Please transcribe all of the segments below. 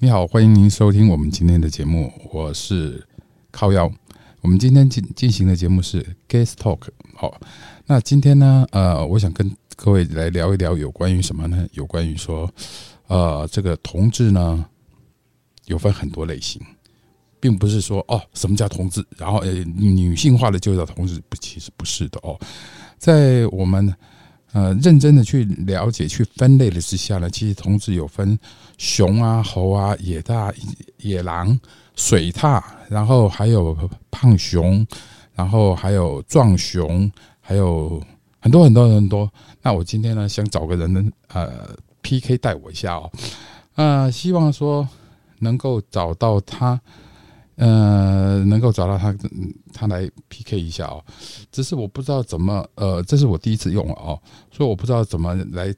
你好，欢迎您收听我们今天的节目，我是靠腰。我们今天进进行的节目是 Guest Talk。好，那今天呢，呃，我想跟各位来聊一聊有关于什么呢？有关于说，呃，这个同志呢，有分很多类型，并不是说哦，什么叫同志，然后呃，女性化的就叫同志，不，其实不是的哦。在我们呃认真的去了解、去分类的之下呢，其实同时有分。熊啊，猴啊，野大野狼、水獭，然后还有胖熊，然后还有壮熊，还有很多很多很多。那我今天呢，想找个人呢，呃，PK 带我一下哦，呃，希望说能够找到他，呃，能够找到他，他来 PK 一下哦。只是我不知道怎么，呃，这是我第一次用哦，所以我不知道怎么来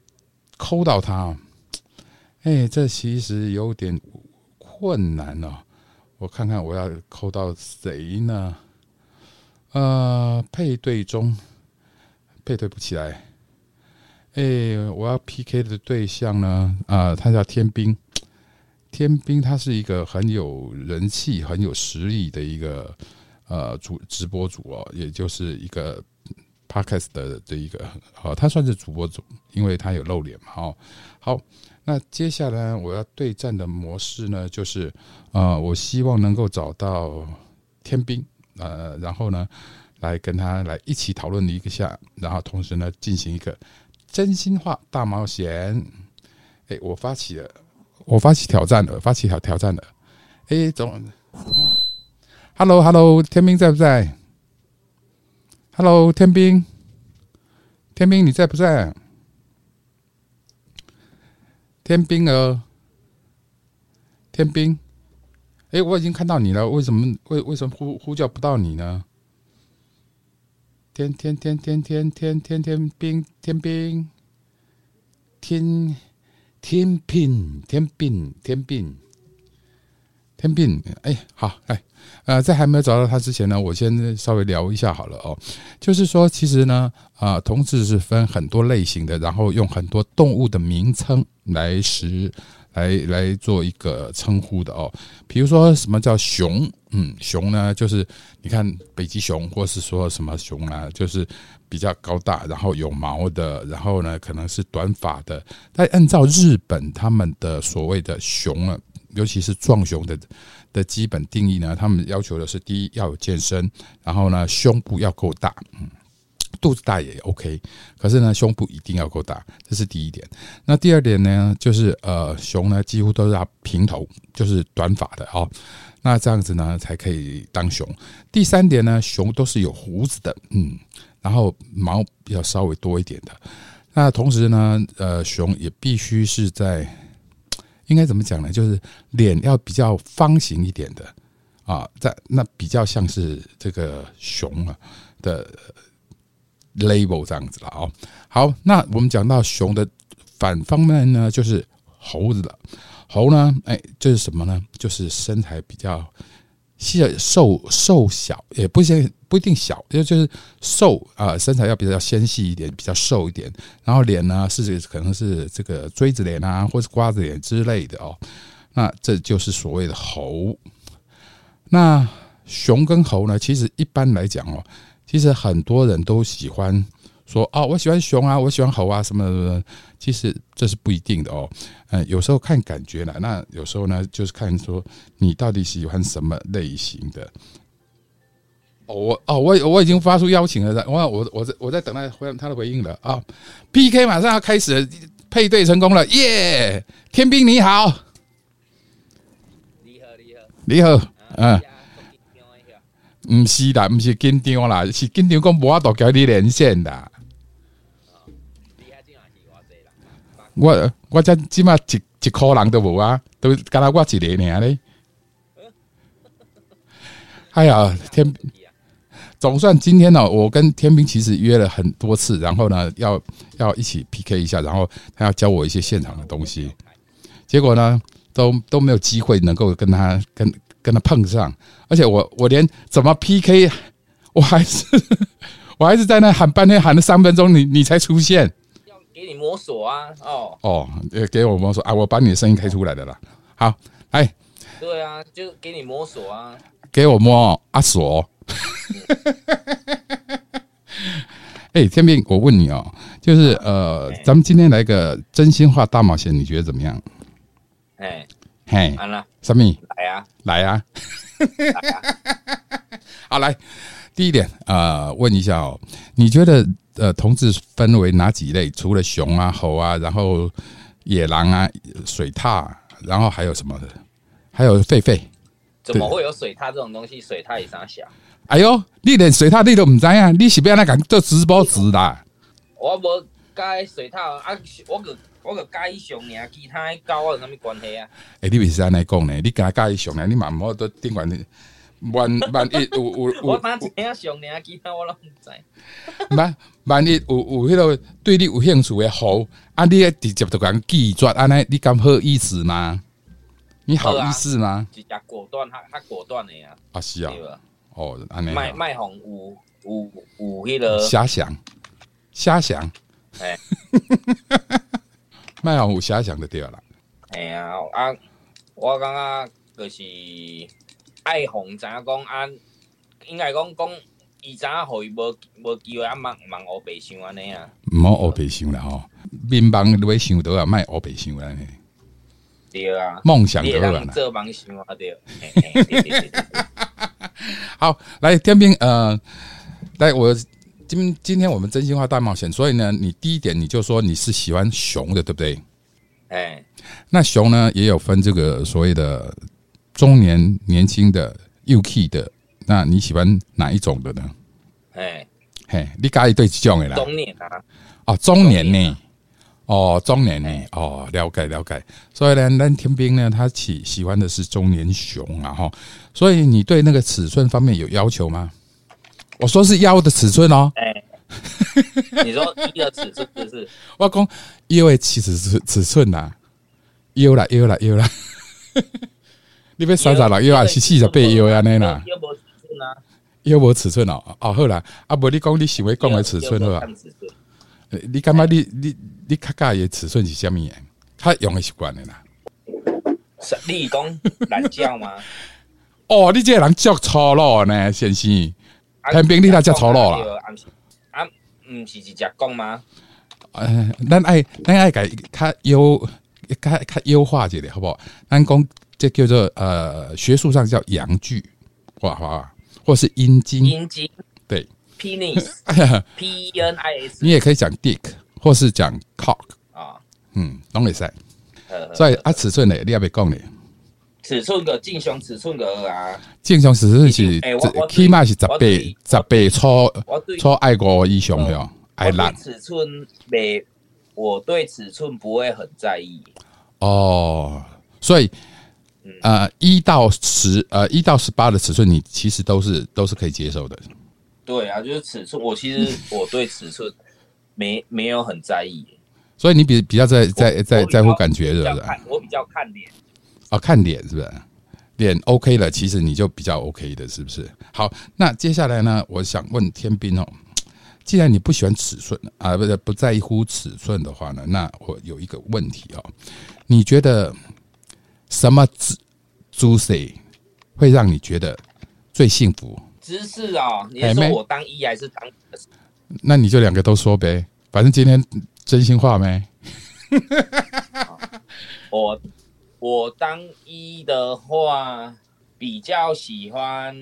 抠到他。哎，这其实有点困难哦。我看看我要抠到谁呢？呃，配对中配对不起来。哎，我要 PK 的对象呢？啊，他叫天兵。天兵他是一个很有人气、很有实力的一个呃主直播主哦，也就是一个 Podcast 的的一个，好，他算是主播主，因为他有露脸嘛。哦，好。那接下来我要对战的模式呢，就是呃，我希望能够找到天兵，呃，然后呢，来跟他来一起讨论一个下，然后同时呢，进行一个真心话大冒险。哎，我发起了，我发起挑战了，发起挑挑战了。哎，总，Hello，Hello，天兵在不在？Hello，天兵，天兵你在不在？天兵儿，天兵，哎，我已经看到你了，为什么为为什么呼呼叫不到你呢？天天天天天天天天兵天兵，天天秤天秤天秤天秤，哎，好，哎，呃，在还没有找到他之前呢，我先稍微聊一下好了哦，就是说，其实呢，啊，同志是分很多类型的，然后用很多动物的名称。来时来来做一个称呼的哦，比如说什么叫熊？嗯，熊呢，就是你看北极熊，或是说什么熊啊，就是比较高大，然后有毛的，然后呢可能是短发的。但按照日本他们的所谓的熊啊，尤其是壮熊的的基本定义呢，他们要求的是第一要有健身，然后呢胸部要够大，嗯。肚子大也 OK，可是呢，胸部一定要够大，这是第一点。那第二点呢，就是呃，熊呢几乎都是要平头，就是短发的哦。那这样子呢，才可以当熊。第三点呢，熊都是有胡子的，嗯，然后毛要稍微多一点的。那同时呢，呃，熊也必须是在，应该怎么讲呢？就是脸要比较方形一点的啊，在那比较像是这个熊啊的。label 这样子了哦，好，那我们讲到熊的反方面呢，就是猴子的猴呢，哎，就是什么呢？就是身材比较细瘦瘦小，也不像不一定小，就就是瘦啊，身材要比较纤细一点，比较瘦一点，然后脸呢是可能是这个锥子脸啊，或是瓜子脸之类的哦，那这就是所谓的猴。那熊跟猴呢，其实一般来讲哦。其实很多人都喜欢说哦，我喜欢熊啊，我喜欢猴啊，什么什么。其实这是不一定的哦。嗯，有时候看感觉了，那有时候呢，就是看说你到底喜欢什么类型的。哦，我哦，我我已经发出邀请了，我我我在我在等待回他的回应了啊。PK 马上要开始了，配对成功了，耶！天兵你好，你好你好你好，嗯。唔是啦，唔是紧张啦，是紧张讲无法度交你连线的。我我这起码一一颗人都无啊，都干那我一个尔咧。哎呀，天，总算今天呢，我跟天兵其实约了很多次，然后呢，要要一起 PK 一下，然后他要教我一些现场的东西，结果呢，都都没有机会能够跟他跟。跟他碰上，而且我我连怎么 PK，我还是 我还是在那喊半天喊了三分钟，你你才出现。要给你摸索啊，哦哦，给我摸索啊，我把你的声音开出来的啦。好，哎，对啊，就给你摸索啊。给我摸阿锁。哎，天明，我问你哦，就是呃，咱们今天来个真心话大冒险，你觉得怎么样？哎，嘿，完了，什么？来啊，来啊！好，来，第一点，呃，问一下哦，你觉得呃，同志分为哪几类？除了熊啊、猴啊，然后野狼啊、水獭，然后还有什么的？还有狒狒。怎么会有水獭这种东西？水獭也啥小？哎哟，你连水塔你都唔知啊？你是不要那敢做直播直啦？我无介水塔啊，我个我个介意熊尔，其他狗我有啥物关系啊？哎，你为是安尼讲呢？你敢介意熊呢？你嘛唔好都顶完万万一有有有，我哪知影熊尔，其他我拢唔知。万万一有有迄个对你有兴趣的好，啊，你直接就讲拒绝，安尼你敢好意思吗？你好意思吗？直接果断，他他果断的呀。啊是啊，哦，安尼。卖卖红有有有迄个遐想，遐想，哎，卖红有遐想就对啦。哎呀啊，我感觉就是爱红，知影讲啊，应该讲讲，伊知影互伊无无机会啊，忙忙乌白想安尼啊。毋好黑白想啦吼，面忙你要想到啊，卖乌白想安尼。对啊，梦想对啊，做梦想啊，对。好，来天兵，呃，来我今今天我们真心话大冒险，所以呢，你第一点你就说你是喜欢熊的，对不对？哎，那熊呢也有分这个所谓的中年、年轻的、幼 K 的，那你喜欢哪一种的呢？哎，嘿，你加一对几种的啦，中年啊，哦，中年呢。哦，中年呢？哦，了解了解。所以呢，那天兵呢，他喜喜欢的是中年熊啊，哈。所以你对那个尺寸方面有要求吗？我说是腰的尺寸哦。哎，你说一的尺寸是不是？我讲腰的尺寸尺寸呐，腰啦腰啦腰啦。你别三十六腰还是四十八腰呀？那啦。腰无尺寸啊？腰无 尺寸哦。哦，好啦，啊，不，你讲你想要讲的尺寸好吧？你感觉你你？你卡卡的尺寸是虾米？他用的习惯的啦。是立功懒觉吗？哦，你这个人足粗鲁呢，先生。天兵，你那叫粗鲁啦。啊，唔是直接讲吗？呃，咱爱咱爱改较优，较较优化一点，好不好？咱讲这叫做呃，学术上叫阳具，哇哇，或是阴茎。阴茎。对。Penis，P E N I S。你也可以讲 dick。或是讲 cock 啊，嗯，拢会使。所以啊，尺寸呢，你要别讲呢。尺寸个正常尺寸个啊，正常尺寸是起码是十八十八粗粗爱过以上哟，爱烂。尺寸没，我对尺寸不会很在意。哦，所以呃，一到十呃一到十八的尺寸，你其实都是都是可以接受的。对啊，就是尺寸，我其实我对尺寸。没没有很在意，所以你比比较在在在在乎感觉是不是？我比较看脸啊，看脸是不是？脸 OK 了，其实你就比较 OK 的，是不是？好，那接下来呢，我想问天兵哦，既然你不喜欢尺寸啊，不是不在乎尺寸的话呢，那我有一个问题哦，你觉得什么姿姿势会让你觉得最幸福？姿势哦，你说我当一还是当？那你就两个都说呗，反正今天真心话没。我我当一的话，比较喜欢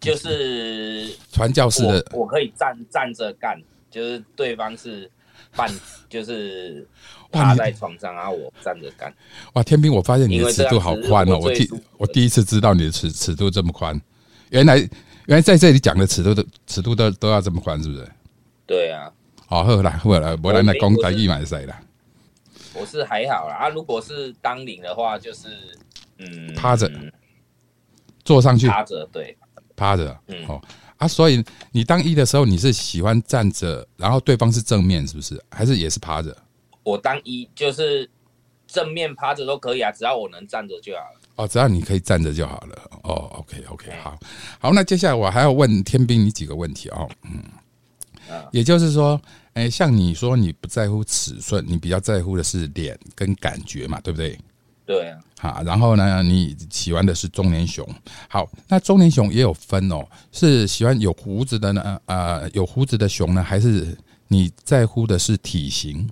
就是传教士的，我可以站站着干，就是对方是半，就是趴在床上然后，我站着干。哇，天兵，我发现你的尺度好宽哦，我第我第一次知道你的尺尺度这么宽，原来。原来在这里讲的尺度的尺度都都要这么宽，是不是？对啊。好，后来后来我来来讲台语买谁了？我是还好啦，啊，如果是当领的话，就是嗯，趴着，坐上去，趴着，对，趴着，嗯，哦啊，所以你当一的时候，你是喜欢站着，然后对方是正面，是不是？还是也是趴着？我当一就是正面趴着都可以啊，只要我能站着就好了。哦，只要你可以站着就好了。哦，OK，OK，好，好，那接下来我还要问天兵你几个问题哦。嗯，也就是说，哎，像你说你不在乎尺寸，你比较在乎的是脸跟感觉嘛，对不对？对啊，好，然后呢，你喜欢的是中年熊。好，那中年熊也有分哦，是喜欢有胡子的呢，呃，有胡子的熊呢，还是你在乎的是体型？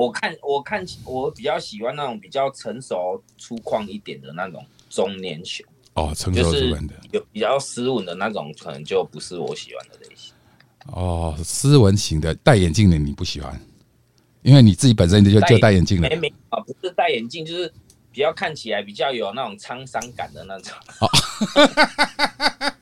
我看我看我比较喜欢那种比较成熟粗犷一点的那种中年熊，哦，成就是熟主人的有比较斯文的那种，可能就不是我喜欢的类型。哦，斯文型的戴眼镜的你不喜欢，因为你自己本身就就戴眼镜的没没啊，不是戴眼镜，就是比较看起来比较有那种沧桑感的那种，哦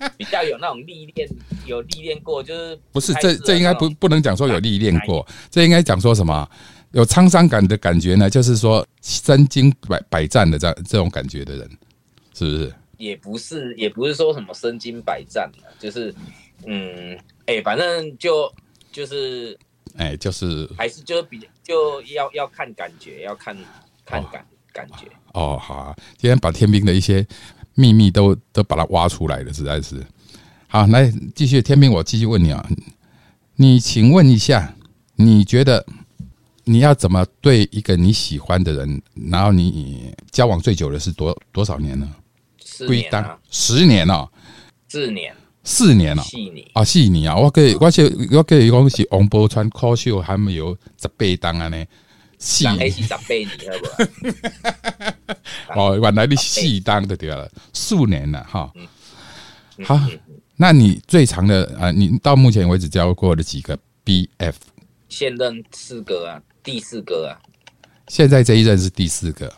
比较有那种历练，有历练过，就是不是这这应该不不能讲说有历练过，这应该讲说什么？有沧桑感的感觉呢，就是说身经百百战的这样这种感觉的人，是不是？也不是也不是说什么身经百战的，就是嗯，哎、反正就就是哎，就是还是就比就要要看感觉，要看看感、感觉。哦，好、啊，今天把天兵的一些秘密都都把它挖出来了，实在是。好，来继续，天兵，我继续问你啊，你请问一下，你觉得你要怎么对一个你喜欢的人，然后你交往最久的是多多少年呢？四不一当年啊，十年哦，四年，四年哦。四年。啊，四年啊！我可以，我是我可以讲是王宝钏科秀还没有十八当啊呢，四人迄是十八年，好不好？哦，原来你四当的对了，数年了哈。嗯好，那你最长的啊，你到目前为止交过的几个 BF？现任四个啊，第四个啊，现在这一任是第四个，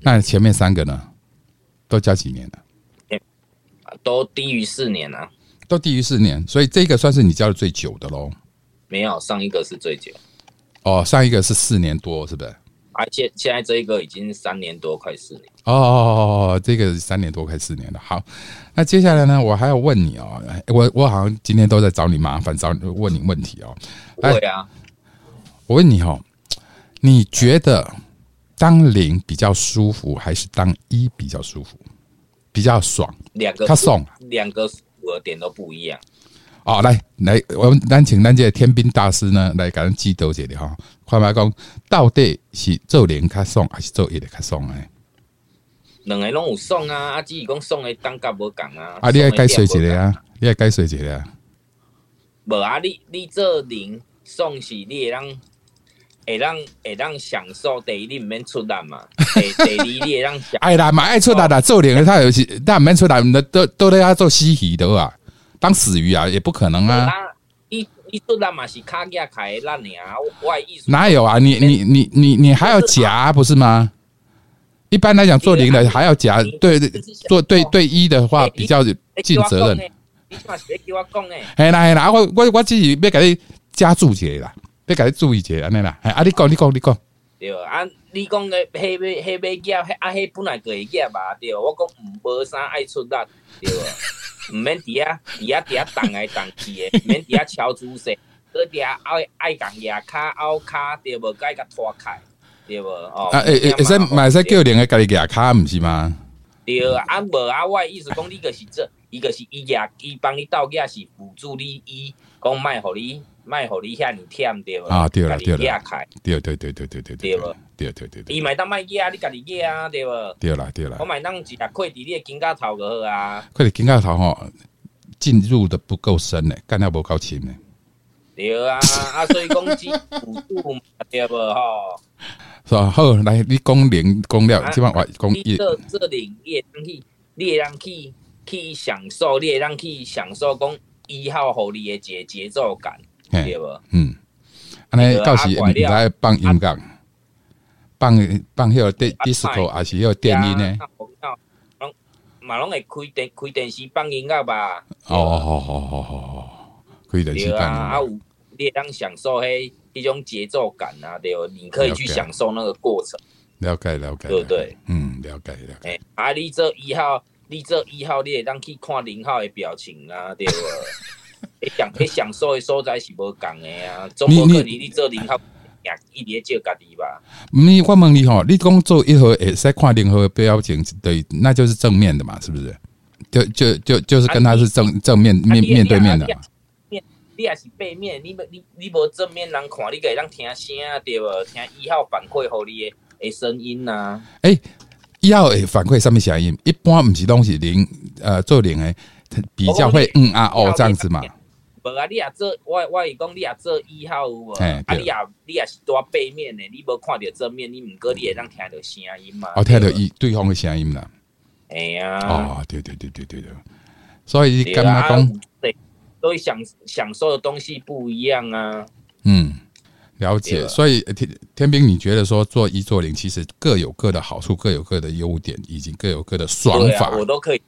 那前面三个呢？都交几年了？都低于四年啊。都低于四年，所以这个算是你交的最久的喽。没有，上一个是最久，哦，上一个是四年多，是不是？而且现在这一个已经三年多，快四年。哦哦哦哦，这个三年多快四年了。好，那接下来呢，我还要问你哦，哎我我好像今天都在找你麻烦，找你问你问题哦。哎对啊，我问你哦，你觉得当零比较舒服，还是当一比较舒服？比较爽？两个较爽两个符合点都不一样。哦，来来，我们咱请咱这个天兵大师呢来给咱指导一下哈。看卖讲，到底是做零较爽，还是做一的较爽呢？两个拢有爽啊，啊，只是讲爽的等价无共啊。啊，你爱解说一爽的点无个啊，你爱解说一个啊。共。无啊，你你做零爽是你会让会让会让享受，第一你毋免出力嘛，第第二你会让享哎啦，嘛爱出力啦，做零的他有时，他唔免出力，那都都在要做嬉戏的啊，当死鱼啊，也不可能啊。啊，你你出力嘛是卡架开我的意思哪有啊？你你你你你还要夹不是吗？一般来讲，做零的还要夹，对对，做对对一的话比较尽责任。任。你嘛是要叫我讲诶，嘿啦嘿啦，啊我我我自己要给你加注一下啦，要给你注意一下安尼啦。哎啊，你讲你讲你讲，对啊，你讲个迄尾迄尾夹，迄啊迄本来就会夹嘛，对，我讲毋无啥爱出力，对，毋免伫遐伫遐伫遐动来动去诶，毋免伫遐超姿势，搁伫遐爱爱共牙骹拗骹，对无？该甲拖开，对无？哦，啊诶诶，会使嘛会使叫另个家己牙卡，毋是吗？对啊，无啊，我的意思讲，你就是这，伊就是伊牙，伊帮你倒牙是辅助你，伊讲卖互你，卖互你遐尼忝着无啊着啦着啦对对对对对对对无着着对对伊买当卖伊啊你家己寄啊对无着啦着啦。我买当一定要快递你的肩胛头个好啊。快递肩胛头吼进入的不够深呢干到无够深呢。对啊啊所以攻击辅助嘛着无吼。是吧好来你攻零攻了这把我攻一。这这零你让去你让去去享受你让去享受讲一号狐狸的节节奏感。对嘿，无？嗯，安尼到时你来放音乐，放放迄个电啊 disco 还是迄个电音呢？啊？拢嘛拢会开电开电视放音乐吧？哦，好好好好好，可以的去对啊，啊放。有你会当享受迄迄种节奏感啊，对不，你可以去享受那个过程，了解了解，对不对？嗯，了解了解。诶、啊，你这一号，你这一号，你会当去看零号的表情啊，对不？会享你享受的所在是无共的啊，总无可能你做零号也一直在照家己吧？你我问你吼，你讲做一盒会使看任何表情，对，那就是正面的嘛，是不是？就就就就是跟他是正正面面你面对面的嘛。你也是背面，你你你无正面人看，你可以当听声对无？听一号反馈互你的诶声音呐、啊。哎，一号诶反馈上面声音，一般不是东西零呃做零诶，它比较会嗯啊哦这样子嘛。无啊，你也做，我我是讲你也做一号有无？嘿对啊，你也你也是在背面的，你无看到正面，你毋过你会当听到声音嘛？哦，听到一对方的声音啦。哎呀，哦，对对对对对对，所以你对刚刚啊，讲，对，所以享享受的东西不一样啊。嗯，了解。了所以呃天天兵，你觉得说做一做零，其实各有各的好处，各有各的优点，以及各有各的爽法啊，。我都可以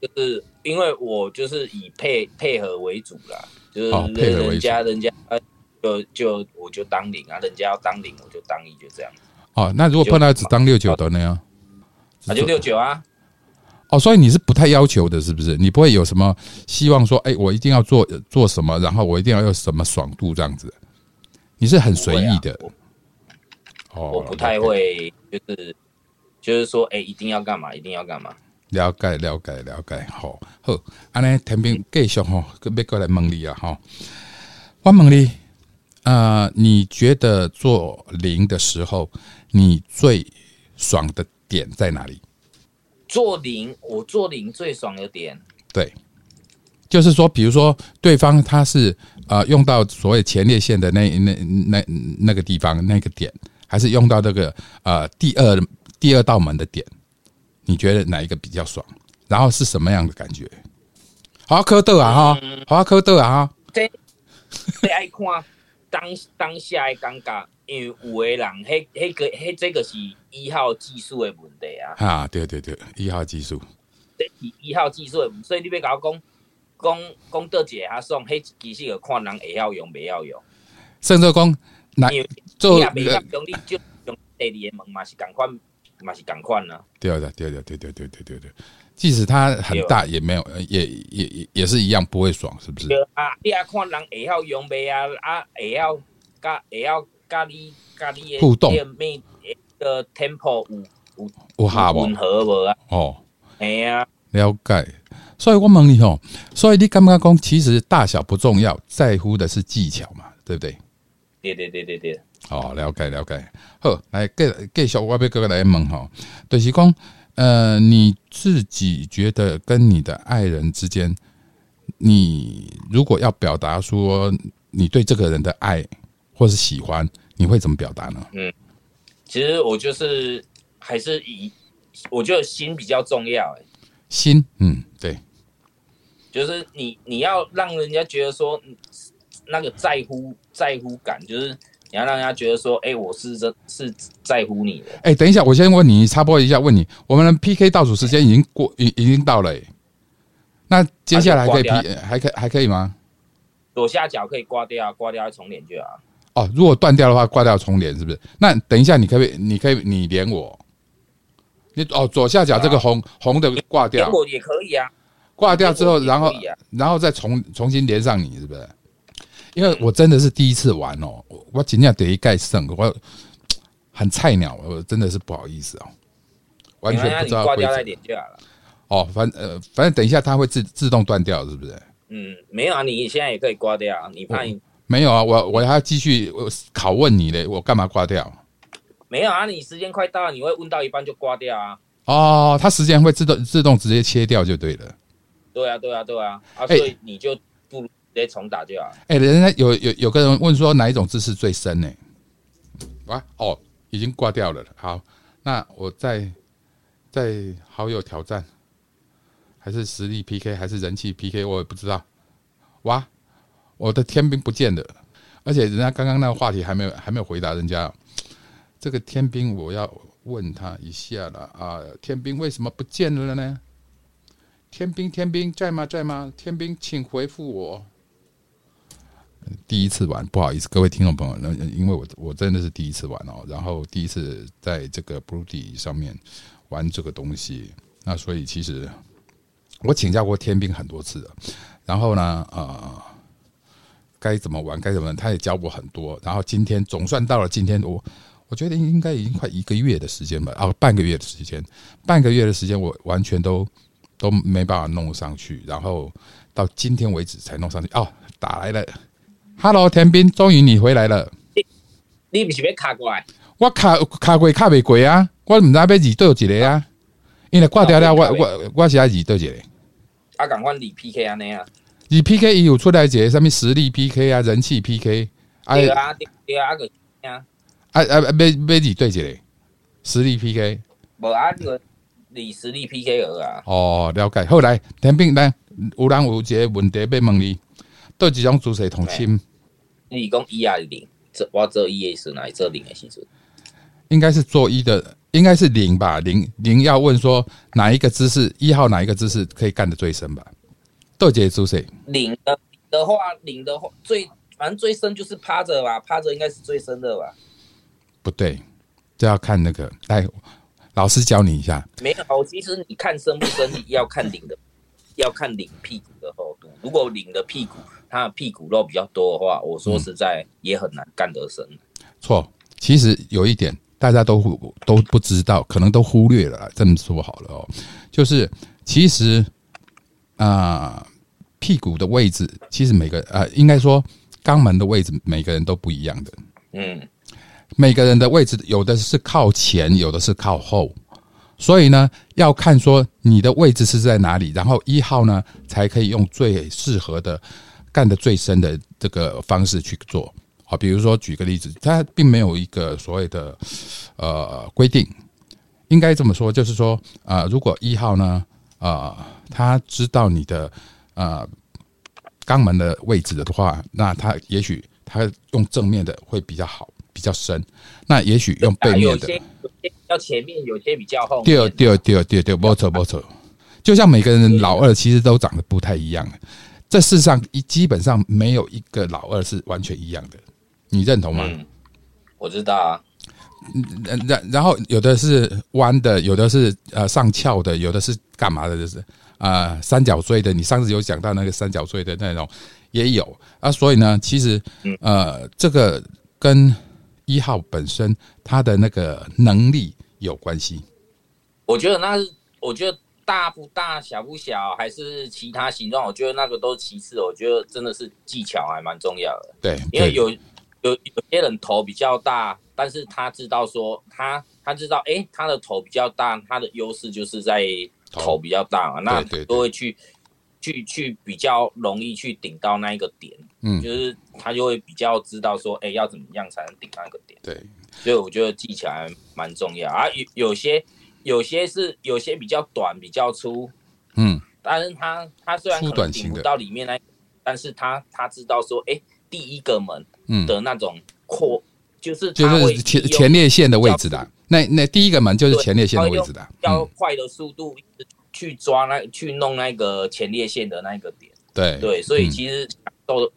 就是因为我就是以配配合为主啦，就是哦配合人家人家呃就就我就当零啊，人家要当零我就当一，就这样，哦，那如果碰到只当六九的呢？那就六九啊。哦，所以你是不太要求的，是不是？你不会有什么希望说，哎，我一定要做做什么，然后我一定要有什么爽度这样子。你是很随意的哦，我我不太会，就是就是说，哎，一定要干嘛，一定要干嘛。了解了解了解，好好，安尼天兵继续吼，要过来问你啊吼。我问你，呃，你觉得做零的时候，你最爽的点在哪里？做零，我做零最爽的点，对，就是说，比如说对方他是呃用到所谓前列腺的那那那那个地方那个点，还是用到这个呃第二第二道门的点？你觉得哪一个比较爽？然后是什么样的感觉？好科豆啊哈，好科豆啊哈，这这爱看当当下的尴尬，因为有的人，迄迄个迄这个是一号技术的问题啊，啊，对对对，一号技术，这是一号技术的，所以你要甲我讲讲讲倒一个较爽，迄其实就看人会晓用，袂晓用。甚至讲哪做你也袂晓用，你就用第二个门嘛是共款，嘛是共款啊。对啊，对啊，对对对对对对，即使它很大，也没有，呃也也也也是一样不会爽，是不是？对啊，你要看人会晓用袂啊，啊会晓甲会晓甲你甲你的互动咩个 tempo 有有有下无吻？合无啊？哦。嘿啊，了解，所以我问你吼，所以你感觉讲，其实大小不重要，在乎的是技巧嘛，对不对？对对对对对，哦，了解了解。好，来继继续，我要哥哥来问吼，就是讲，呃，你自己觉得跟你的爱人之间，你如果要表达说你对这个人的爱或是喜欢，你会怎么表达呢？嗯其实我就是还是以我觉得心比较重要、欸，心，嗯，对，就是你你要让人家觉得说嗯那个在乎在乎感，就是你要让人家觉得说，哎、我是真是在乎你的。哎、等一下，我先问你，插播一下，问你，我们的 PK 倒数时间已经过，已已经到了、欸，那接下来还可以啊 P，还可以还可以吗？左下角可以挂掉，挂掉再重连就好。哦，如果断掉的话，挂掉重连是不是？那等一下，你可不可以？你可以你连我，你哦左下角这个红红的挂掉连，我也可以啊，挂掉之后，然后啊然后再重重新连上你，是不是？因为我真的是第一次玩哦，我我尽量得一盖胜，我很菜鸟，我真的是不好意思哦，完全不知道规则你挂掉再。连就好了。哦，反呃反正等一下它会自自动断掉，是不是？嗯，没有啊，你现在也可以挂掉啊，你怕你没有啊，我我还要继续我拷问你嘞，我干嘛挂掉？没有啊，你时间快到了，你会问到一半就挂掉啊。哦，它时间会自动自动直接切掉就对了。对啊，对啊，对啊，啊，哎所以你就不如直接重打就好。哎、人家有有有个人问说哪一种姿势最深呢？哇，哦，已经挂掉了。好，那我再再好友挑战，还是实力 PK，还是人气 PK，我也不知道。哇，我的天兵不见了，而且人家刚刚那个话题还没有还没有回答人家。这个天兵我要问他一下了啊，天兵为什么不见了呢？天兵，天兵在吗？在吗？天兵，请回复我。第一次玩，不好意思，各位听众朋友，那因为我我真的是第一次玩哦，然后第一次在这个 b r u d 上面玩这个东西，那所以其实我请教过天兵很多次了，然后呢，呃，该怎么玩，该怎么，他也教我很多，然后今天总算到了今天，我我觉得应该已经快一个月的时间吧，啊，半个月的时间，半个月的时间，我完全都都没办法弄上去，然后到今天为止才弄上去。哦，打来了，Hello，田斌，终于你回来了。你你不是要卡过来？我卡卡过卡没过啊，我毋知要二对一个啊，因为挂掉了，我我我是爱二对一个。啊，赶快你 PK 安尼啊！二 PK 伊有出来一个什么实力 PK 啊，人气 PK 啊对啊，对啊，个啊，啊啊，要要二对一个实力 PK。无啊，个你实力 PK 额啊。哦，了解。后来天兵咱有人有一个问题要问你，对一种姿势同亲，你讲一啊零，这我做一的时哪做零的时阵？应该是做一的，应该是零吧？零零要问说哪一个姿势，一号哪一个姿势可以干的最深吧？对一个姿势，零的的话，零的话最反正最深就是趴着吧，趴着应该是最深的吧？不对，这要看那个来。老师教你一下，没有。其实你看深不深，要看领的，要看领屁股的厚度。如果领的屁股，它的屁股肉比较多的话，我说实在也很难干得深。错，其实有一点大家都都不知道，可能都忽略了。这么说好了哦，就是其实啊，屁股的位置，其实每个呃，应该说肛门的位置，每个人都不一样的。嗯。每个人的位置有的是靠前，有的是靠后，所以呢，要看说你的位置是在哪里，然后一号呢才可以用最适合的、干的最深的这个方式去做。好，比如说举个例子，它并没有一个所谓的呃规定，应该这么说，就是说啊，如果一号呢啊，他知道你的呃肛门的位置的话，那他也许他用正面的会比较好。比较深，那也许用背面的，有些要前面，有些比较后。对对对对对，没错没错。就像每个人老二其实都长得不太一样，这世上一基本上没有一个老二是完全一样的，你认同吗？我知道啊。然然然后有的是弯的，有的是呃上翘的，有的是干嘛的？就是啊三角锥的。你上次有讲到那个三角锥的那种也有啊。所以呢，其实呃这个跟一号本身他的那个能力有关系，我觉得那是我觉得大不大小不小还是其他形状，我觉得那个都其次。我觉得真的是技巧还蛮重要的。对，因为有有有些人头比较大，但是他知道说他他知道哎他的头比较大，他的优势就是在头比较大嘛，那都会去。去去比较容易去顶到那一个点，嗯，就是他就会比较知道说，哎，要怎么样才能顶那个点？对，所以我觉得技巧还蛮重要啊。有有些有些是有些比较短比较粗，嗯，但是他他虽然可能顶不到里面那，但是他他知道说，哎，第一个门的那种扩，就是就是前前列腺的位置的，那那第一个门就是前列腺的位置的，要快的速度。去抓那去弄那个前列腺的那个点，对。对，所以其实都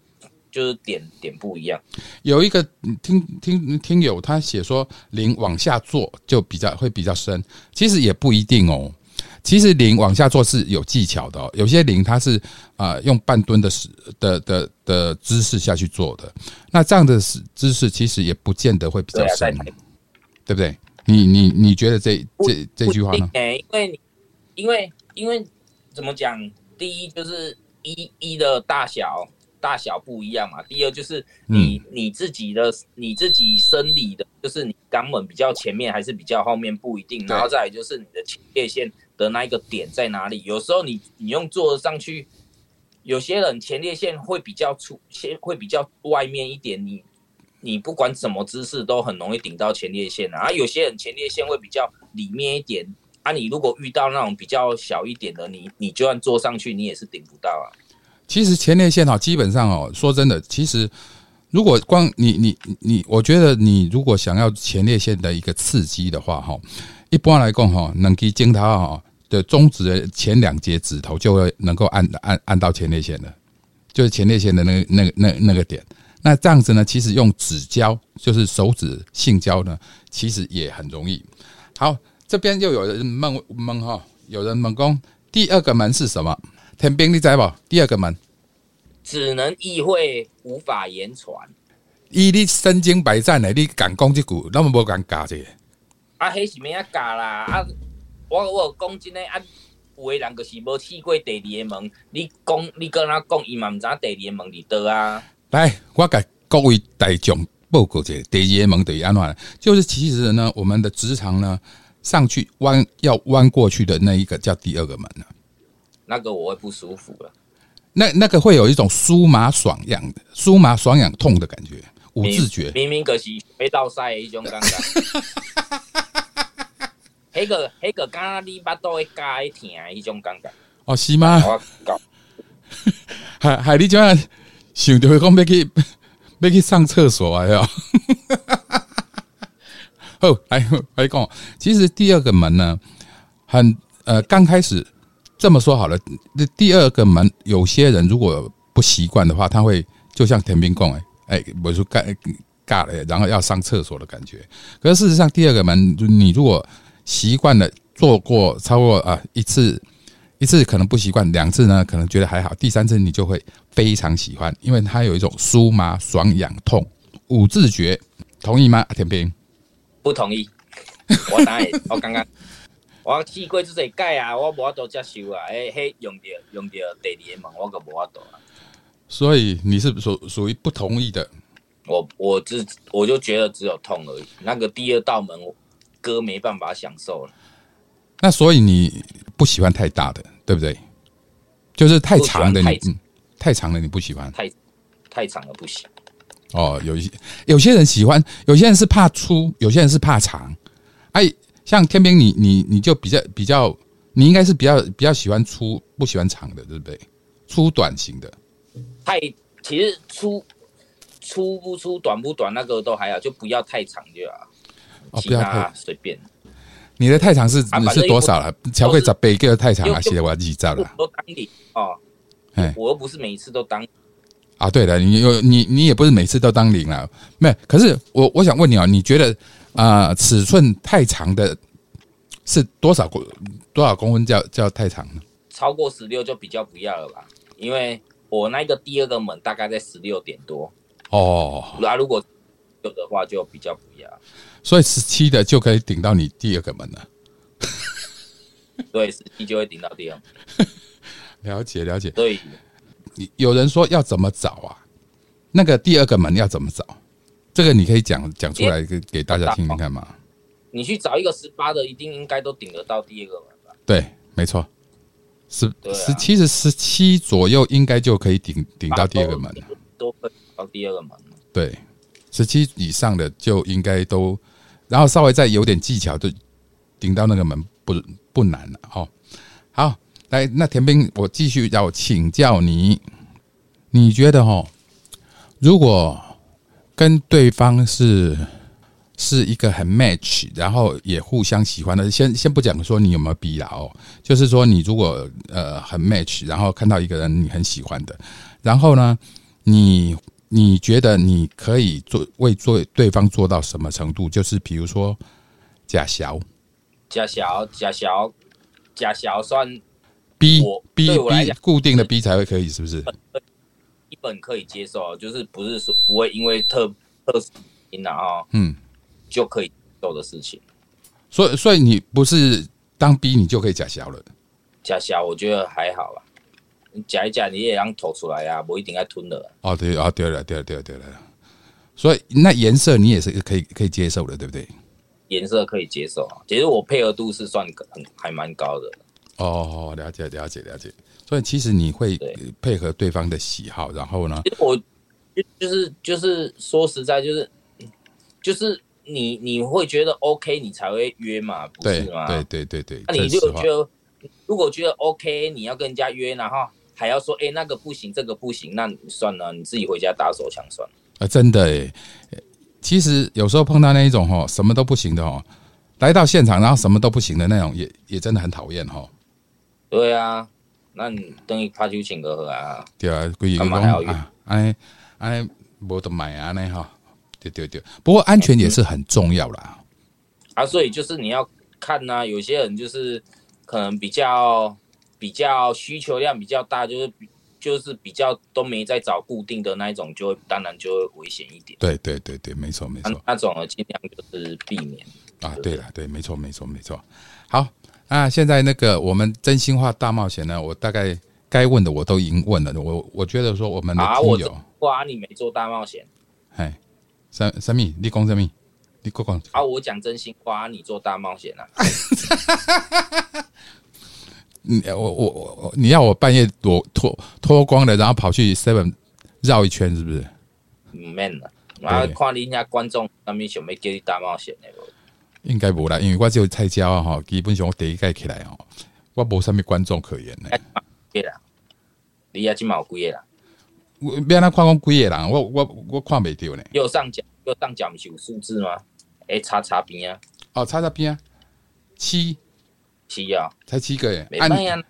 就是点点不一样。有一个听听听友他写说零往下做就比较会比较深，其实也不一定哦。其实零往下做是有技巧的哦，有些零它是啊用半蹲的式的的的姿势下去做的，那这样的姿势其实也不见得会比较深，对不对？你你你觉得这这这句话呢？哎，因为你。因为因为怎么讲？第一就是一一的大小大小不一样嘛。第二就是你你自己的你自己生理的，就是你肛门比较前面还是比较后面不一定。然后再来就是你的前列腺的那一个点在哪里？有时候你你用坐上去，有些人前列腺会比较粗，先会比较外面一点。你你不管什么姿势都很容易顶到前列腺啊。有些人前列腺会比较里面一点。啊，你如果遇到那种比较小一点的，你你就算坐上去，你也是顶不到啊。其实前列腺哈，基本上哦，说真的，其实如果光你你你，我觉得你如果想要前列腺的一个刺激的话哈，一般来讲哈，能给经它哈的中指的前两节指头就会能够按按按到前列腺的，就是前列腺的那个那个那那个点。那这样子呢，其实用指胶，就是手指性交呢，其实也很容易。好。这边又有人问问哈，有人问讲第二个门是什么？天兵你知无？第二个门只能意会，无法言传。伊你身经百战的，你敢讲即句，那么无敢假这个？啊，迄是咩啊教啦？啊，我我讲真诶，啊，有诶人就是无试过第二个门。你讲你跟他讲，伊嘛毋知第二个门伫倒啊。来，我给各位大众报告一下，第二个门等于安怎？就是其实呢，我们的职场呢。上去弯要弯过去的那一个叫第二个门呢？那个我会不舒服了。那那个会有一种酥麻爽痒的酥麻爽痒痛的感觉，五字诀。明明可是被倒塞的一种感觉。迄个迄个，刚刚你巴肚会加一疼的一种感觉。哦，是吗？我搞，还还你怎样想着会讲要去 要去上厕所啊？要。哦，来来讲，其实第二个门呢，很呃，刚开始这么说好了，那第二个门，有些人如果不习惯的话，他会就像田兵讲，哎哎，我说尬尬了，然后要上厕所的感觉。可是事实上，第二个门，你如果习惯了做过超过啊一次，一次可能不习惯，两次呢可能觉得还好，第三次你就会非常喜欢，因为它有一种酥麻爽痒痛五字诀，同意吗？田兵？不同意，我当然，我刚刚我试过这个改啊，我无法度接受啊，诶，迄用着用着第二个门，我个无法度啊。所以你是属属于不同意的。我我只我就觉得只有痛而已，那个第二道门哥没办法享受了。那所以你不喜欢太大的，对不对？就是太长的，你太长的你不喜欢，太太长的不行。哦，有一些有些人喜欢，有些人是怕粗，有些人是怕长。哎，像天兵，你你你就比较比较，你应该是比较比较喜欢粗，不喜欢长的，对不对？粗短型的。太其实粗粗不粗，短不短，那个都还好，就不要太长就好。哦，不要太随便。你的太长是你是多少了？乔贵找北个太长啊，写的我要记账了。都当领哦，哎，我又不是每一次都当。啊，对的，你有你你也不是每次都当零了，没。可是我我想问你啊，你觉得啊，尺寸太长的是多少公多少公分叫叫太长呢？超过十六就比较不要了吧，因为我那个第二个门大概在十六点多哦。那如果有的话就比较不要。所以十七的就可以顶到你第二个门了。对，十七就会顶到第二门。了 解了解。对。有人说要怎么找啊？那个第二个门要怎么找？这个你可以讲讲出来给给大家听听看嘛？你去找一个十八的，一定应该都顶得到第二个门吧？对，没错，十十七是十七左右应该就可以顶顶到第二个门，都会到第二个门。对，十七以上的就应该都，然后稍微再有点技巧，就顶到那个门不不难了。哦，好。来，那田兵，我继续要请教你，你觉得哈，如果跟对方是是一个很 match，然后也互相喜欢的，先先不讲说你有没有逼了哦，就是说你如果呃很 match，然后看到一个人你很喜欢的，然后呢，你你觉得你可以做为做对方做到什么程度？就是比如说假小，假小，假小，假小算。B B B 固定的 B 才会可以，是不是？基本可以接受，就是不是说不会因为特特殊因啊，嗯，就可以做的事情。所以，所以你不是当逼你就可以假小了？假小我觉得还好啦，你假一假你也让吐出来啊，不一定要吞的。哦，对，哦，对了，对了，对了，对了。所以那颜色你也是可以可以接受的，对不对？颜色可以接受啊，其实我配合度是算很还蛮高的。哦，了解了解了解，所以其实你会配合对方的喜好，然后呢？我就是就是说实在，就是就是你你会觉得 OK，你才会约嘛，不是吗？对对对对，那你就觉得如果觉得 OK，你要跟人家约，然后还要说哎那个不行，这个不行，那你算了，你自己回家打手枪算了。啊，真的哎，其实有时候碰到那一种哦，什么都不行的哦，来到现场然后什么都不行的那种，也也真的很讨厌哈。对啊，那你等于拍酒请个喝啊？对啊，干嘛还要约？哎哎，无得买啊，那哈，对对对。不过安全也是很重要啦。啊，所以就是你要看呐，有些人就是可能比较比较需求量比较大，就是就是比较都没在找固定的那一种，就会当然就会危险一点。对对对对，没错没错。那种尽量就是避免。啊，对了，对，没错没错没错。好。啊，现在那个我们真心话大冒险呢，我大概该问的我都已经问了。我我觉得说我们的听友，哇，你没做大冒险，哎，什什么？你讲什么？你给我讲，啊，我讲真心话，你做大冒险啊？你，我我我我，你要我半夜脱脱脱光了，然后跑去 Seven 绕一圈，是不是？唔免啦，啊，看你家观众那边想要叫你大冒险的无？应该无啦，因为我只有菜椒啊，吼，基本上我第一届起来吼，我无啥物观众可言呢。对啦，你也即嘛有几个啦？我别那看讲几个人，我我我看袂着呢。右上角右上角不是有数字吗？诶，叉叉边啊，哦，叉叉边啊，七七啊，才七个耶。没办呀，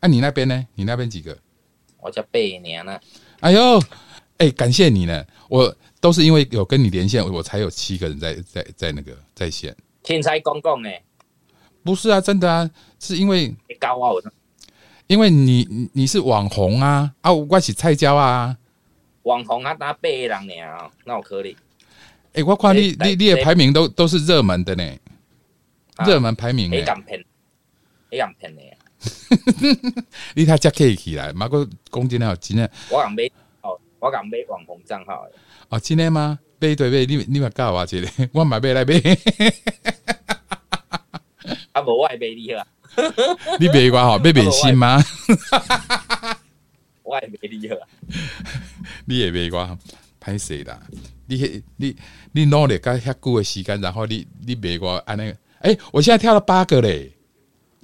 啊，你那边呢？你那边几个？我才八年呢。哎呦，哎，感谢你呢，我都是因为有跟你连线，我才有七个人在在在那个在线。天才公公呢？不是啊，真的啊，是因为你搞我，因为你你你是网红啊啊，我是菜椒啊，网红啊，打八个人呢，那有可能。哎，我看你你你的排名都都是热门的呢，热门排名。你敢骗？你敢骗 你？你他加 K 起来，马个公斤了，今天我敢买哦，我敢买网红账号哦，今天吗？买对买，你你嘛教我一个，我买买来买。啊，无我会买你啊！你买我好，买买新吗？我会买你啊！你也买我，歹势啦！你你你努力干遐久诶时间，然后你你买我安尼，哎，我现在跳了八个嘞，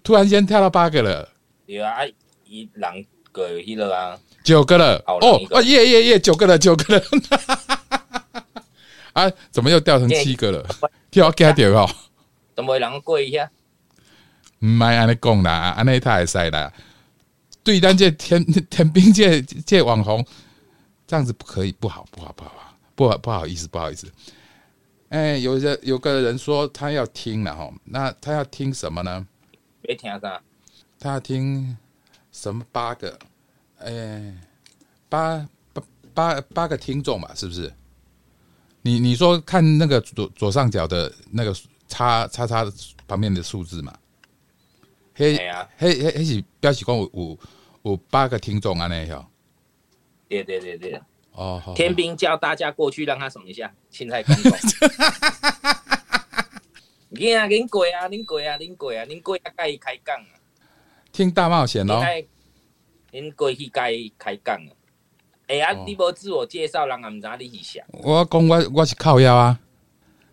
突然间跳了八个了。对啊，一人个迄个啊，九个了。哦哦耶耶耶，九个了，九个了。啊，怎么又掉成七个了？跳加掉哦。怎么人过一下？唔卖安尼讲啦，安尼他会使啦。对咱这天 天兵这这网红，这样子不可以，不好，不好，不好，不好，不好意思，不好意思。哎，有人有个人说他要听了哈，那他要听什么呢？别听啥？他要听什么？八个？哎，八八八八个听众嘛，是不是？你你说看那个左左上角的那个叉叉叉旁边的数字嘛？嘿呀，嘿嘿嘿是表示讲有有有八个听众安尼哟。对对对对。哦，天兵叫大家过去让他爽一下，青菜公公。你啊，恁过啊，恁过啊，恁过啊，恁过啊，该开讲啊。听大冒险咯。恁过去该开讲啊。哎啊，你无自我介绍，人也毋知你是啥。我讲我我是靠腰啊。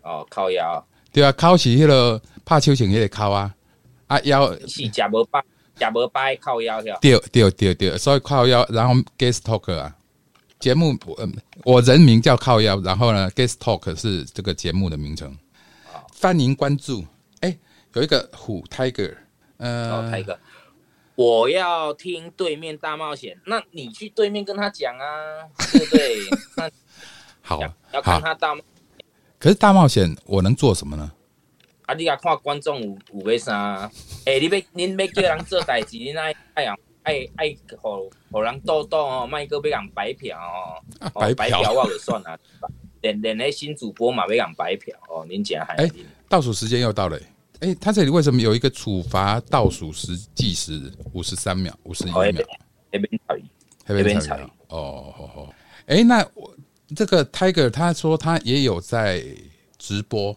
哦，靠腰。对啊，靠是迄个拍手型迄个靠啊。啊腰是食无饱，食无饱靠腰是对对对对，所以靠腰，然后 guest talk 啊，节目我我人名叫靠腰，然后呢 guest talk 是这个节目的名称。欢迎关注。哎，有一个虎 tiger，呃，tiger，我要听对面大冒险，那你去对面跟他讲啊，对不对？那好，要看他大。可是大冒险，我能做什么呢？啊！你啊看观众有有要啥？诶，你要恁要叫人做代志，恁爱爱人爱爱互互人多多哦，莫个要人白嫖哦，白嫖我就算了。连连那新主播嘛要人白嫖哦，恁讲还？哎，倒数时间又到了。哎，他这里为什么有一个处罚倒数时计时五十三秒、五十一秒？黑边草那边草哦哦哦。哎，那我这个 Tiger 他说他也有在直播。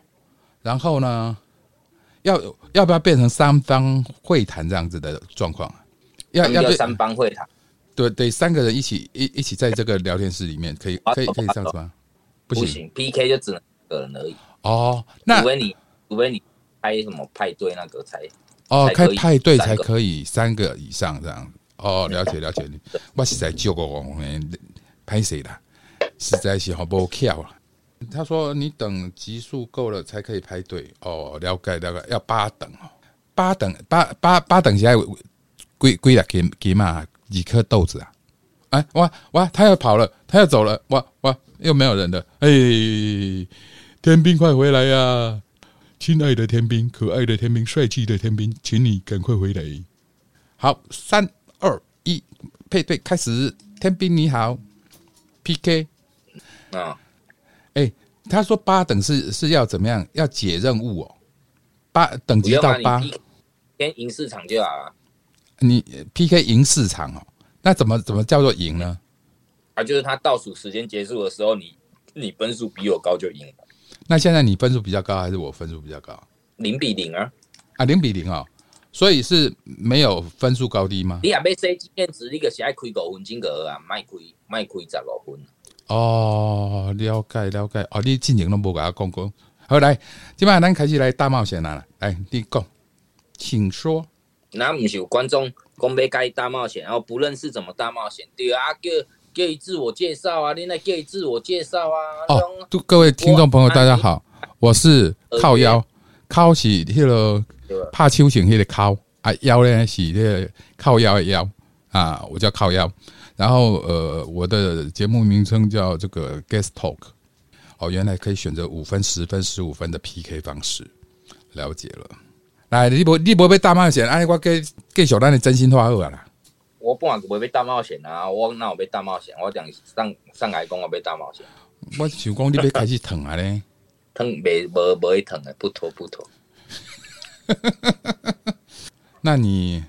然后呢，要要不要变成三方会谈这样子的状况？要要三方会谈？对对，三个人一起一一起在这个聊天室里面，可以可以可以这样子吗？不行，PK 就只能一个人而已。哦，那除非你除非你开什么派对那个才哦，开派对才可以三个以上这样。哦，了解了解。我实在救过我们拍谁的？实在是好不巧啊。他说：“你等级数够了才可以排队哦。”了解了解，要八等哦，八等八八八等下归归了给给嘛几颗豆子啊？哎哇哇，他要跑了，他要走了，哇哇，又没有人了。哎，天兵快回来呀！亲爱的天兵，可爱的天兵，帅气的天兵，请你赶快回来。好，三二一，配对开始。天兵你好，PK 啊。哎，他说八等是是要怎么样？要解任务哦。八等级到八，先赢市场就好了。你 PK 赢市场哦，那怎么怎么叫做赢呢？啊，就是他倒数时间结束的时候，你你分数比我高就赢了。那现在你分数比较高，还是我分数比较高？零比零啊！啊，零比零哦，所以是没有分数高低吗？你也要设经验值，你就是爱开五分钟个啊，卖开卖开十五分。哦，了解了解。哦，你进前都无甲我讲过。好来，今晚咱开始来大冒险啦！来，你讲，请说。那不是有观众讲要该大冒险，然后不论是怎么大冒险？对啊，叫叫伊自我介绍啊！你来叫伊自我介绍啊！哦，各位听众朋友，大家好，我是靠腰，靠是迄个怕秋醒迄个靠啊，腰呢是迄个靠腰的腰啊，我叫靠腰。然后呃，我的节目名称叫这个 Guest Talk。哦，原来可以选择五分、十分、十五分的 PK 方式，了解了。来，你不你不被大冒险，哎，我给给小丹的真心话好啦。我本来不会被大冒险啊，我那我被大冒险，我讲上上来讲我被大冒险。我想讲你要开始疼啊咧，疼没没疼的，不脱不脱。那你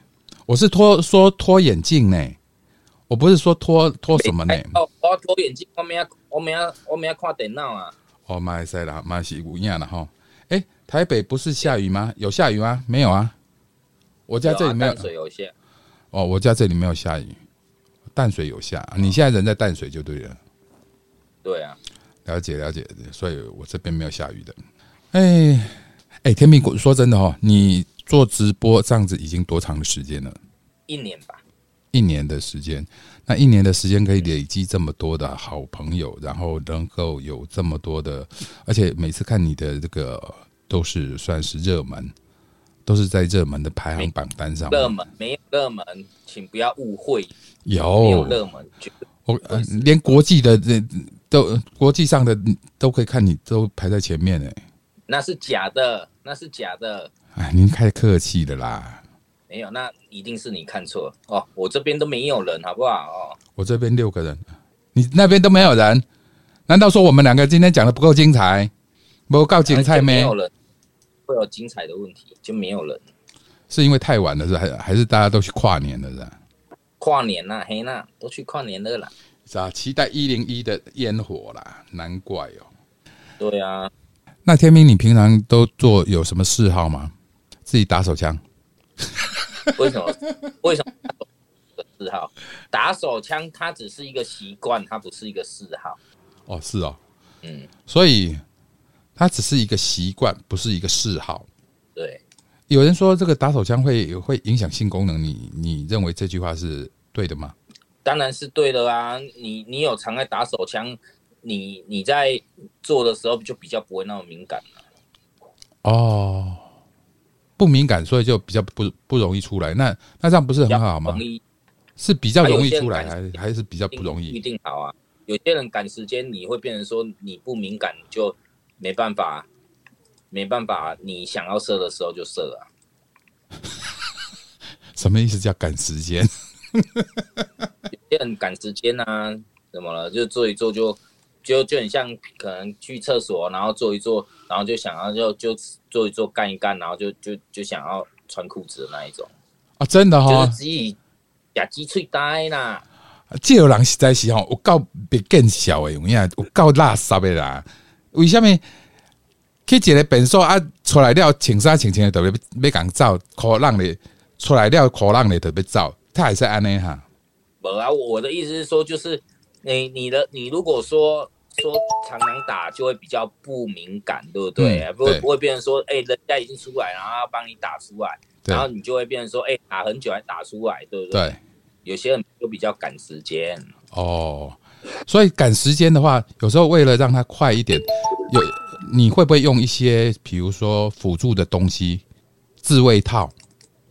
我是脱说脱眼镜呢，我不是说脱脱什么呢？哦，我脱眼镜，我没要。我们要我们要看电脑啊！哦，马来西亚马来西亚了哈。哎，台北不是下雨吗？有下雨吗？没有啊。我家这里没有。淡水有下。哦，我家这里没有下雨。淡水有下。你现在人在淡水就对了。对啊。了解了解，所以我这边没有下雨的。哎哎，天明，说真的哦，你做直播这样子已经多长的时间了？一年吧。一年的时间。那一年的时间可以累积这么多的好朋友，然后能够有这么多的，而且每次看你的这个都是算是热门，都是在热门的排行榜单上。热门没有热门，请不要误会。有热门，我连国际的这都国际上的都可以看你都排在前面哎。那是假的，那是假的。哎，您太客气了啦。没有，那一定是你看错哦。我这边都没有人，好不好？哦，我这边六个人，你那边都没有人？难道说我们两个今天讲的不够精彩？不够精彩没？没有人会有精彩的问题，就没有人。是因为太晚了，是还还是大家都去跨年了，是吧？跨年呐，嘿呐，都去跨年了啦。是啊，期待一零一的烟火啦，难怪哦。对啊。那天明，你平常都做有什么嗜好吗？自己打手枪。为什么？为什么？嗜好打手枪，它只是一个习惯，它不是一个嗜好。哦，是哦，嗯，所以它只是一个习惯，不是一个嗜好。对，有人说这个打手枪会会影响性功能，你你认为这句话是对的吗？当然是对的啊！你你有常在打手枪，你你在做的时候就比较不会那么敏感了。哦。不敏感，所以就比较不不容易出来。那那这样不是很好吗？是比较容易出来，还还是比较不容易？一定好啊！有些人赶时间，你会变成说你不敏感，就没办法，没办法，你想要射的时候就射啊。什么意思叫赶时间？有些人赶时间啊，怎么了？就坐一坐就。就就很像可能去厕所，然后坐一坐，然后就想要就就坐一坐干一干，然后就就就想要穿裤子的那一种啊，真的哈，就是自己假鸡脆呆啦。这有人实在是吼，我够别更小诶，有影有够垃圾的啦。为什么去一个便所啊，出来了穿衫穿穿的特别要讲走，可浪的出来了可浪的特别走，他还是安尼哈。无啊，我的意思是说，就是。你你的你如果说说常常打就会比较不敏感，对不对？不会不会变成说，哎，人家已经出来，然后要帮你打出来，然后你就会变成说，哎，打很久还打出来，对不对？对，有些人就比较赶时间。哦，所以赶时间的话，有时候为了让它快一点，有你会不会用一些，比如说辅助的东西，自慰套，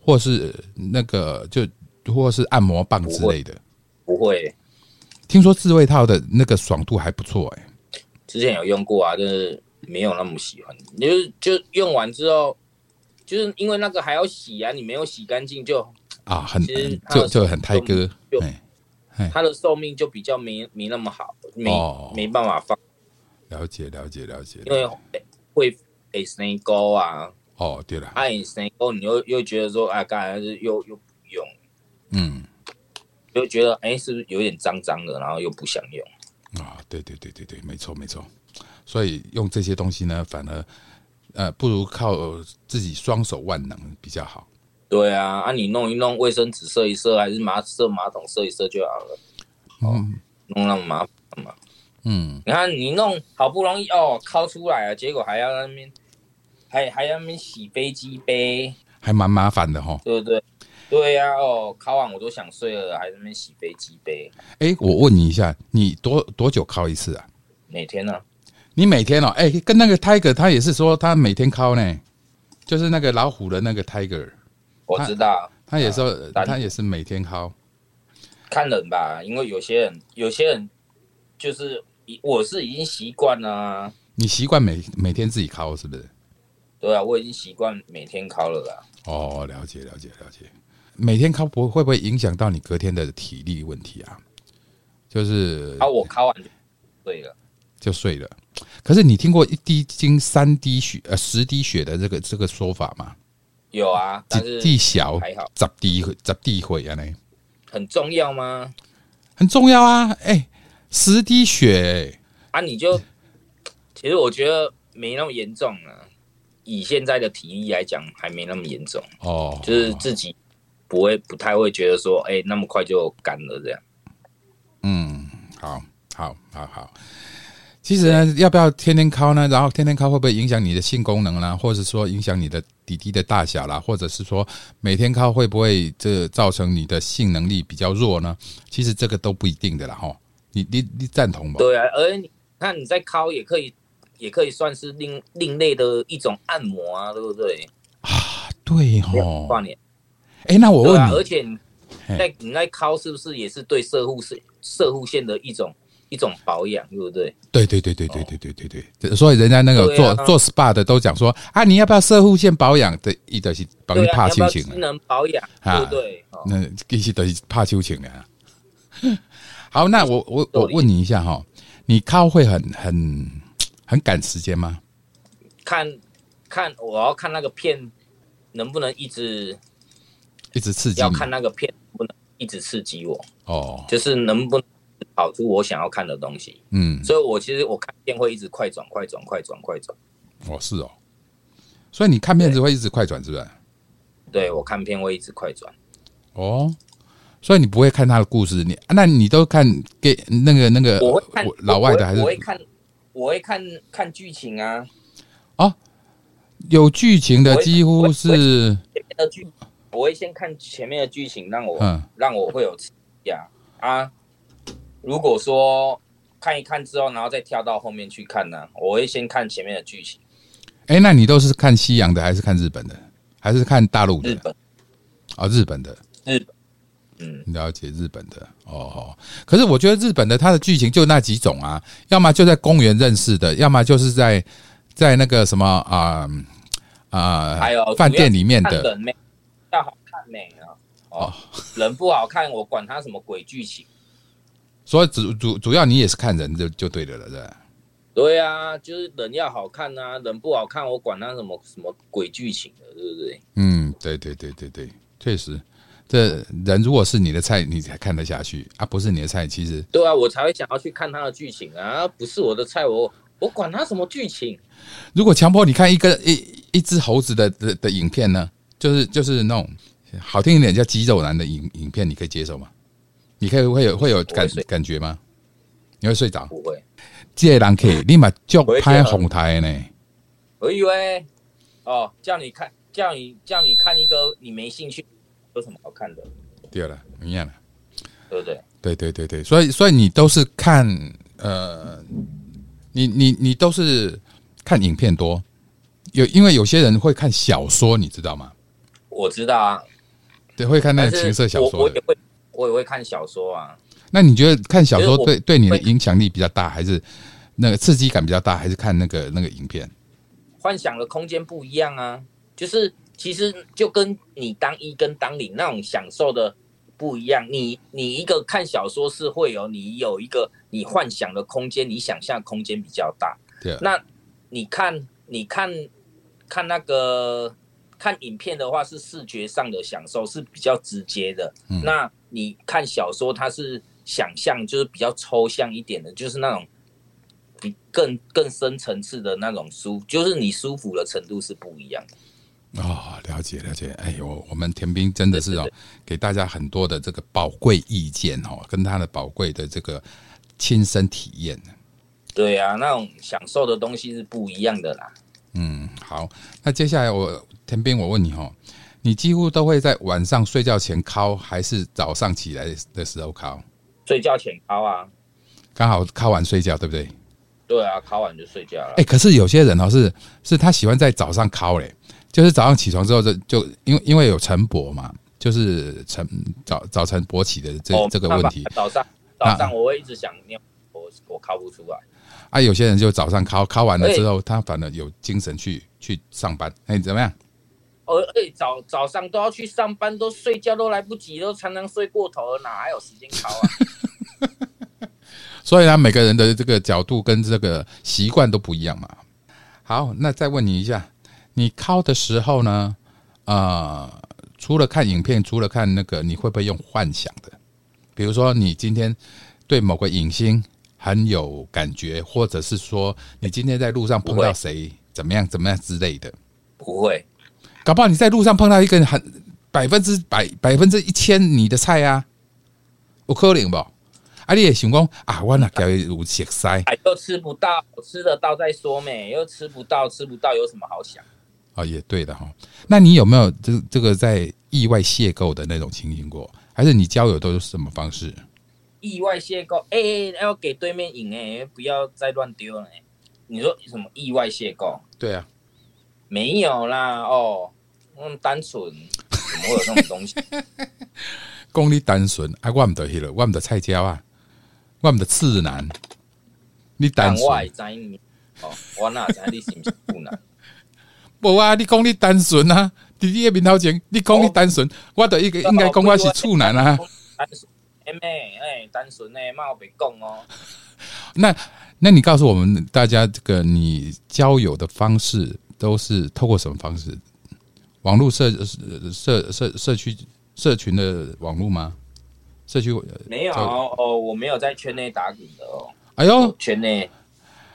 或是那个就或是按摩棒之类的？不会。听说自慰套的那个爽度还不错哎，之前有用过啊，就是没有那么喜欢。就是就用完之后，就是因为那个还要洗啊，你没有洗干净就啊，很就就很胎哥，它的寿命就比较没没那么好，没没办法放。了解了解了解，因为会会生沟啊。哦，对了，爱生沟，你又又觉得说，哎，刚才是又又不用，嗯。就觉得哎，是不是有点脏脏的，然后又不想用啊？对对对对对，没错没错。所以用这些东西呢，反而呃不如靠自己双手万能比较好。对啊，啊你弄一弄卫生纸射一射，还是马射马桶射一射就好了。嗯弄那么麻烦嘛？嗯，你看你弄好不容易哦敲出来了，结果还要那边还还要那边洗飞机杯，还蛮麻烦的哈。对不对？对呀、哦，考完我都想睡了，还在那边洗飞机杯，哎，我问你一下，你多多久敲一次啊？每天呢、你每天哦，哎，跟那个 Tiger 他也是说他每天敲呢，就是那个老虎的那个 Tiger，我知道，他也说啊他也是每天敲。看人吧，因为有些人有些人就是我是已经习惯了、啊，你习惯每每天自己敲是不是？对啊，我已经习惯每天考了啦。哦，了解了解了解。每天敲不会不会影响到你隔天的体力问题啊？就是啊，我考完就对了，就睡了。可是你听过一滴精三滴血呃十滴血的这个这个说法吗？有啊，但是一滴小还好，十滴十滴血啊，呢很重要吗？很重要啊！哎、十滴血、啊，你就其实我觉得没那么严重啊，以现在的体力来讲，还没那么严重，哦，就是自己不会不太会觉得说，哎、那么快就干了这样。嗯，好，好，好，好。其实呢，要不要天天敲呢？然后天天敲会不会影响你的性功能啦，或者说影响你的底滴的大小啦，或者是说每天敲会不会这造成你的性能力比较弱呢？其实这个都不一定的啦，哈。你你你赞同吗？对啊，而你看你在敲也可以，也可以算是另另类的一种按摩啊，对不对？啊对哦。挂脸，哎，那我对啊，而，且你在你在敲是不是也是对射护是射护线的一种一种保养，对不对？对对对对对对对对对，所以人家那个做做 SPA 的都讲说啊，你要不要射护线保养的，一的是帮你对啊，怕你要不要机秋情了。能保养，啊对不对？哦那其实都是怕秋情的啊。好，那我我我问你一下哈，你靠会很很很赶时间吗？看看我要看那个片能不能一直一直刺激你要看那个片能不能一直刺激我，哦，就是能不能跑出我想要看的东西。嗯，所以我其实我看片会一直快转、快转、快转、快转。哦是哦，所以你看片子会一直快转是不是？对我看片会一直快转，哦，所以你不会看他的故事，你那你都看给那个那个我会看呃老外的还是我会看，我会看看剧情啊，有剧情的几乎是前面的剧，我会先看前面的剧情，让我、嗯让我会有刺激啊啊。如果说看一看之后，然后再跳到后面去看呢、我会先看前面的剧情。哎、那你都是看西洋的还是看日本的，还是看大陆的？日本，哦，日本的，日本，嗯，了解日本的哦。可是我觉得日本的它的剧情就那几种啊，要么就在公园认识的，要么就是在在那个什么啊啊、还有饭店里面的要好看美啊。哦，人不好看，我管他什么鬼剧情。所以主主主要你也是看人就就对的了，是吧？对啊，就是人要好看啊，人不好看，我管他什么什么鬼剧情的，对不对？嗯，对对对对对，确实，这人如果是你的菜，你才看得下去啊；不是你的菜，其实对啊，我才会想要去看他的剧情啊，不是我的菜，我我管他什么剧情。如果强迫你看一个一一只猴子的的的影片呢，就是就是那种好听一点叫肌肉男的影影片，你可以接受吗？你可以会有会有感感觉吗？你会睡着？不会，这个人可以立马就拍得红台呢？我以为哦，叫你看，叫你叫你看一个你没兴趣，有什么好看的，对了，一样了。对不对？对对对对，所以所以你都是看呃，你你你都是看影片多，有因为有些人会看小说，你知道吗？我知道啊，对，会看那个情色小说的我我也。会，我也会看小说啊。那你觉得看小说对对你的影响力比较大，还是那个刺激感比较大，还是看那个那个影片？幻想的空间不一样啊，就是其实就跟你当一跟当零那种享受的不一样。你你一个看小说是会有你有一个你幻想的空间，你想象空间比较大。对啊，那你看你看看那个看影片的话，是视觉上的享受是比较直接的。嗯那你看小说，它是想象，就是比较抽象一点的，就是那种比更更深层次的那种舒，就是你舒服的程度是不一样的。哦，了解了解。哎呦，我们田斌真的是哦，给大家很多的这个宝贵意见哦，跟他的宝贵的这个亲身体验。对啊，那种享受的东西是不一样的啦。嗯，好，那接下来我田斌，我问你哦，你几乎都会在晚上睡觉前敲，还是早上起来的时候敲？睡觉前敲啊，刚好敲完睡觉，对不对？对啊，敲完就睡觉了。哎，可是有些人哦，是是他喜欢在早上敲嘞。就是早上起床之后，就就因为因为有晨勃嘛，就是晨早早晨勃起的这这个问题。早上早上我会一直想尿，我我敲不出来。啊，有些人就早上敲敲完了之后，他反而有精神去去上班。哎，怎么样？呃，哎，早早上都要去上班，都睡觉都来不及，都常常睡过头了，哪还有时间考啊？所以呢，每个人的这个角度跟这个习惯都不一样嘛。好，那再问你一下。你敲的时候呢，呃，除了看影片，除了看那个，你会不会用幻想的？比如说，你今天对某个影星很有感觉，或者是说，你今天在路上碰到谁，怎么样怎么样之类的？不会，搞不好你在路上碰到一个很百分之百、百分之一千你的菜啊，有可能不？啊，你也想讲啊，我那叫有食塞，又吃不到，吃得到再说没，又吃不到，吃不到有什么好想？哦，也对的哈。那你有没有这这个在意外邂逅的那种情形过？还是你交友都是什么方式？意外邂逅，哎，要给对面赢哎，不要再乱丢了哎。你说什么意外邂逅？对啊，没有啦哦，那么单纯，怎么会有这种东西？讲你单纯，啊，我毋得去了，我毋得菜椒啊，我毋得次男，你单纯。我知你哦，我哪知你是不是不男？无啊！你讲你单纯啊，弟弟的面头前，你讲你单纯，我都一个应该讲我是处男啊。单纯，哎妹，哎，单纯诶，冇别讲哦。那，那你告诉我们大家，这个你交友的方式都是透过什么方式？网络社社社社区社群的网络吗？社区没有哦，我没有在圈内打滚的哦。哎呦，圈内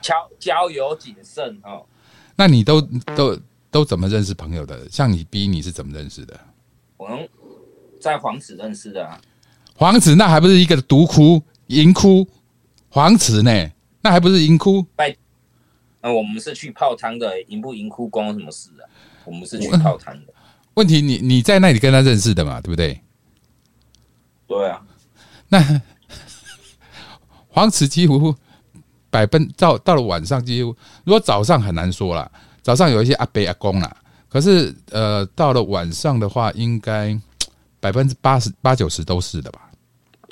交交友谨慎哦。那你都都。都怎么认识朋友的？像你 B，你是怎么认识的？我们在黄池认识的啊。黄池那还不是一个独窟、淫窟？黄池呢？那还不是淫窟？拜，那我们是去泡汤的，赢不银窟关我什么事啊？我们是去泡汤的。问题你你在那里跟他认识的嘛？对不对？对啊。那 黄池几乎百分到到了晚上几乎，如果早上很难说了。早上有一些阿伯阿公啦，可是呃，到了晚上的话，应该百分之八十八九十都是的吧？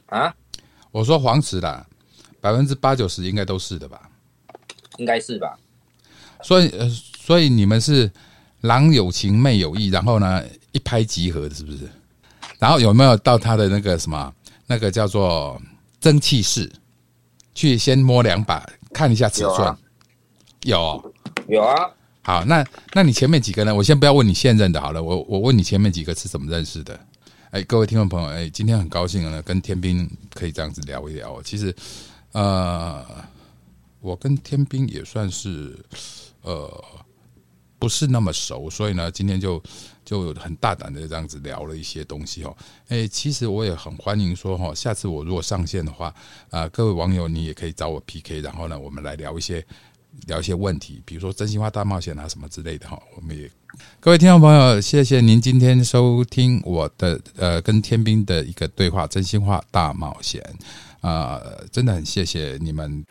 啊？我说黄池啦，百分之八九十应该都是的吧？应该是吧？所以呃，所以你们是郎有情妹有意，然后呢一拍即合的，是不是？然后有没有到他的那个什么那个叫做蒸汽室去先摸两把，看一下尺寸？有有啊。好，那那你前面几个呢？我先不要问你现任的，好了，我我问你前面几个是怎么认识的？哎，各位听众朋友，哎，今天很高兴呢，跟天兵可以这样子聊一聊。其实，呃，我跟天兵也算是呃不是那么熟，所以呢，今天就就很大胆的这样子聊了一些东西哦。哎，其实我也很欢迎说哈，下次我如果上线的话，啊，各位网友你也可以找我 PK，然后呢，我们来聊一些。聊一些问题，比如说真心话大冒险啊什么之类的哈，我们也各位听众朋友，谢谢您今天收听我的呃跟天兵的一个对话，真心话大冒险啊，真的很谢谢你们。